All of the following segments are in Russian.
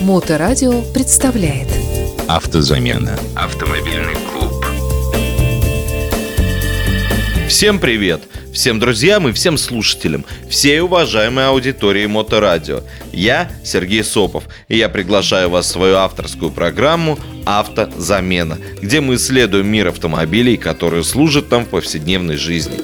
Моторадио представляет Автозамена. Автомобильный клуб. Всем привет! Всем друзьям и всем слушателям, всей уважаемой аудитории Моторадио. Я Сергей Сопов, и я приглашаю вас в свою авторскую программу «Автозамена», где мы исследуем мир автомобилей, которые служат нам в повседневной жизни.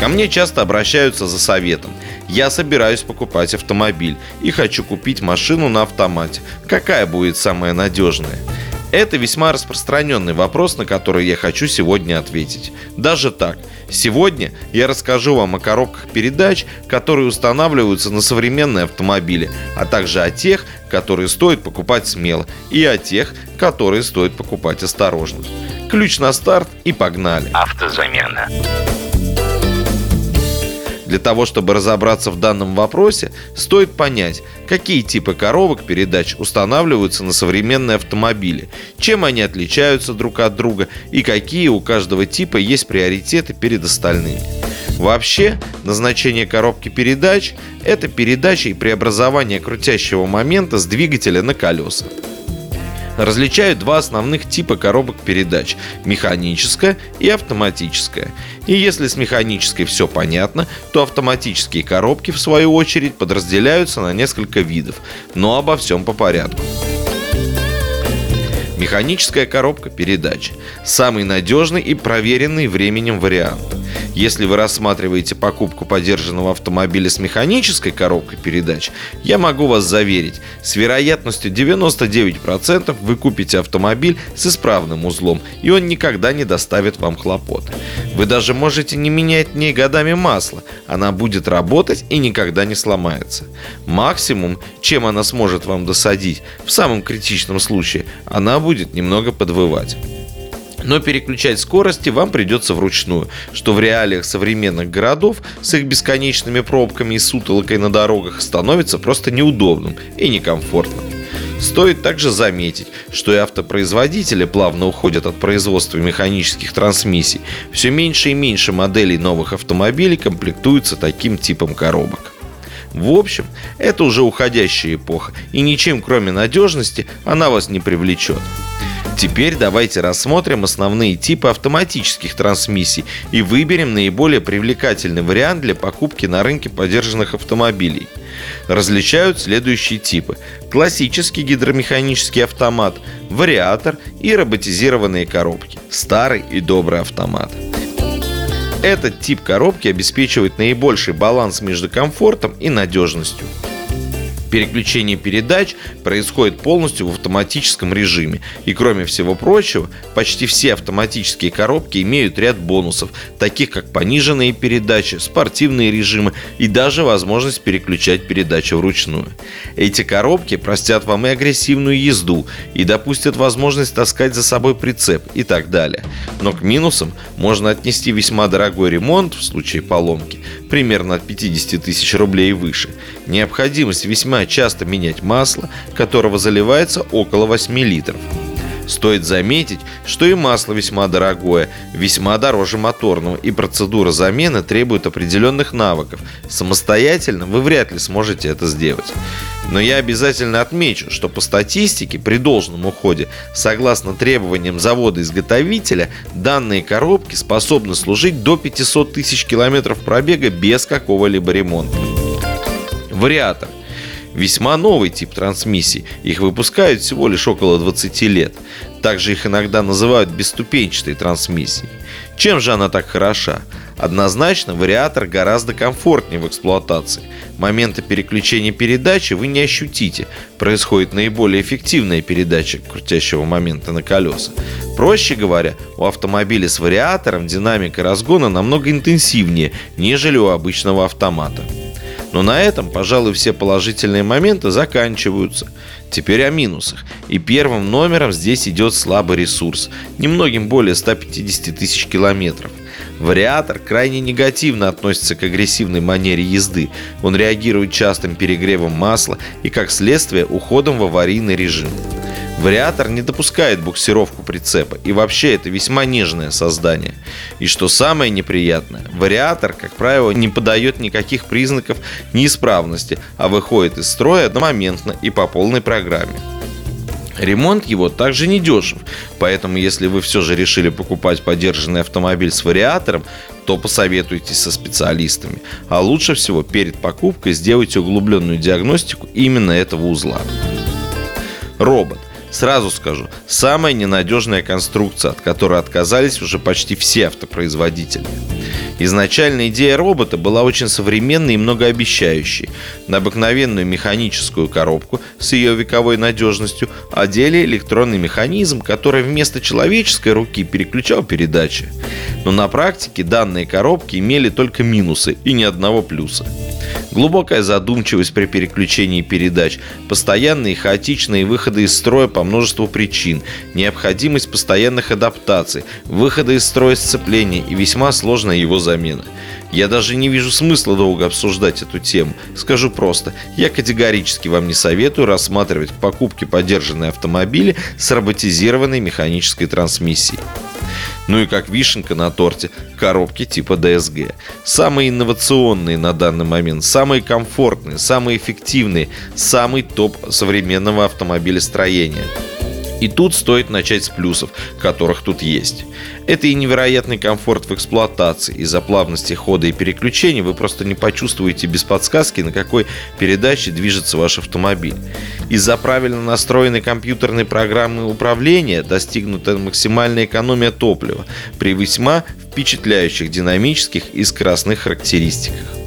Ко мне часто обращаются за советом. Я собираюсь покупать автомобиль и хочу купить машину на автомате. Какая будет самая надежная? Это весьма распространенный вопрос, на который я хочу сегодня ответить. Даже так. Сегодня я расскажу вам о коробках передач, которые устанавливаются на современные автомобили, а также о тех, которые стоит покупать смело, и о тех, которые стоит покупать осторожно. Ключ на старт и погнали. Автозамена. Для того, чтобы разобраться в данном вопросе, стоит понять, какие типы коробок передач устанавливаются на современные автомобили, чем они отличаются друг от друга и какие у каждого типа есть приоритеты перед остальными. Вообще, назначение коробки передач – это передача и преобразование крутящего момента с двигателя на колеса различают два основных типа коробок передач – механическая и автоматическая. И если с механической все понятно, то автоматические коробки, в свою очередь, подразделяются на несколько видов, но обо всем по порядку. Механическая коробка передач – самый надежный и проверенный временем вариант. Если вы рассматриваете покупку подержанного автомобиля с механической коробкой передач, я могу вас заверить, с вероятностью 99% вы купите автомобиль с исправным узлом, и он никогда не доставит вам хлопот. Вы даже можете не менять в ней годами масло, она будет работать и никогда не сломается. Максимум, чем она сможет вам досадить, в самом критичном случае, она будет немного подвывать. Но переключать скорости вам придется вручную, что в реалиях современных городов с их бесконечными пробками и сутолокой на дорогах становится просто неудобным и некомфортным. Стоит также заметить, что и автопроизводители плавно уходят от производства механических трансмиссий. Все меньше и меньше моделей новых автомобилей комплектуются таким типом коробок. В общем, это уже уходящая эпоха, и ничем кроме надежности она вас не привлечет. Теперь давайте рассмотрим основные типы автоматических трансмиссий и выберем наиболее привлекательный вариант для покупки на рынке подержанных автомобилей. Различают следующие типы. Классический гидромеханический автомат, вариатор и роботизированные коробки. Старый и добрый автомат. Этот тип коробки обеспечивает наибольший баланс между комфортом и надежностью. Переключение передач происходит полностью в автоматическом режиме. И кроме всего прочего, почти все автоматические коробки имеют ряд бонусов, таких как пониженные передачи, спортивные режимы и даже возможность переключать передачи вручную. Эти коробки простят вам и агрессивную езду, и допустят возможность таскать за собой прицеп и так далее. Но к минусам можно отнести весьма дорогой ремонт в случае поломки, примерно от 50 тысяч рублей и выше, необходимость весьма часто менять масло, которого заливается около 8 литров. Стоит заметить, что и масло весьма дорогое, весьма дороже моторного, и процедура замены требует определенных навыков. Самостоятельно вы вряд ли сможете это сделать. Но я обязательно отмечу, что по статистике при должном уходе, согласно требованиям завода-изготовителя, данные коробки способны служить до 500 тысяч километров пробега без какого-либо ремонта. Вариатор – весьма новый тип трансмиссий. Их выпускают всего лишь около 20 лет. Также их иногда называют бесступенчатой трансмиссией. Чем же она так хороша? Однозначно, вариатор гораздо комфортнее в эксплуатации. Момента переключения передачи вы не ощутите. Происходит наиболее эффективная передача крутящего момента на колеса. Проще говоря, у автомобиля с вариатором динамика разгона намного интенсивнее, нежели у обычного автомата. Но на этом, пожалуй, все положительные моменты заканчиваются. Теперь о минусах. И первым номером здесь идет слабый ресурс. Немногим более 150 тысяч километров. Вариатор крайне негативно относится к агрессивной манере езды. Он реагирует частым перегревом масла и, как следствие, уходом в аварийный режим. Вариатор не допускает буксировку прицепа, и вообще это весьма нежное создание. И что самое неприятное, вариатор, как правило, не подает никаких признаков неисправности, а выходит из строя одномоментно и по полной программе. Ремонт его также не дешев, поэтому если вы все же решили покупать подержанный автомобиль с вариатором, то посоветуйтесь со специалистами. А лучше всего перед покупкой сделайте углубленную диагностику именно этого узла. Робот. Сразу скажу, самая ненадежная конструкция, от которой отказались уже почти все автопроизводители. Изначально идея робота была очень современной и многообещающей. На обыкновенную механическую коробку с ее вековой надежностью одели электронный механизм, который вместо человеческой руки переключал передачи. Но на практике данные коробки имели только минусы и ни одного плюса. Глубокая задумчивость при переключении передач, постоянные хаотичные выходы из строя по множеству причин, необходимость постоянных адаптаций, выхода из строя сцепления и весьма сложная его замена. Я даже не вижу смысла долго обсуждать эту тему. Скажу просто, я категорически вам не советую рассматривать к покупке подержанные автомобили с роботизированной механической трансмиссией. Ну и как вишенка на торте, коробки типа DSG. Самые инновационные на данный момент, самые комфортные, самые эффективные, самый топ современного автомобилестроения – и тут стоит начать с плюсов, которых тут есть. Это и невероятный комфорт в эксплуатации. Из-за плавности хода и переключения вы просто не почувствуете без подсказки, на какой передаче движется ваш автомобиль. Из-за правильно настроенной компьютерной программы управления достигнута максимальная экономия топлива при весьма впечатляющих динамических и скоростных характеристиках.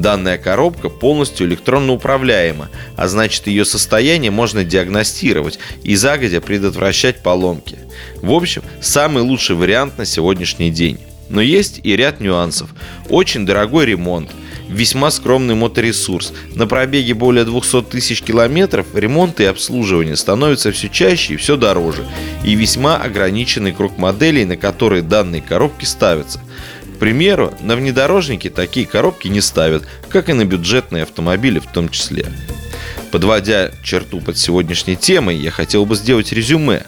Данная коробка полностью электронно управляема, а значит ее состояние можно диагностировать и загодя предотвращать поломки. В общем, самый лучший вариант на сегодняшний день. Но есть и ряд нюансов. Очень дорогой ремонт, весьма скромный моторесурс. На пробеге более 200 тысяч километров ремонт и обслуживание становятся все чаще и все дороже. И весьма ограниченный круг моделей, на которые данные коробки ставятся примеру, на внедорожники такие коробки не ставят, как и на бюджетные автомобили в том числе. Подводя черту под сегодняшней темой, я хотел бы сделать резюме.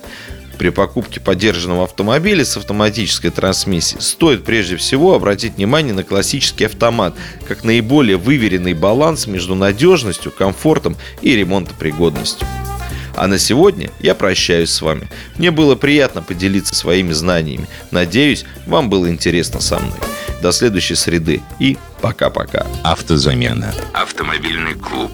При покупке поддержанного автомобиля с автоматической трансмиссией стоит прежде всего обратить внимание на классический автомат, как наиболее выверенный баланс между надежностью, комфортом и ремонтопригодностью. А на сегодня я прощаюсь с вами. Мне было приятно поделиться своими знаниями. Надеюсь, вам было интересно со мной. До следующей среды и пока-пока. Автозамена. Автомобильный клуб.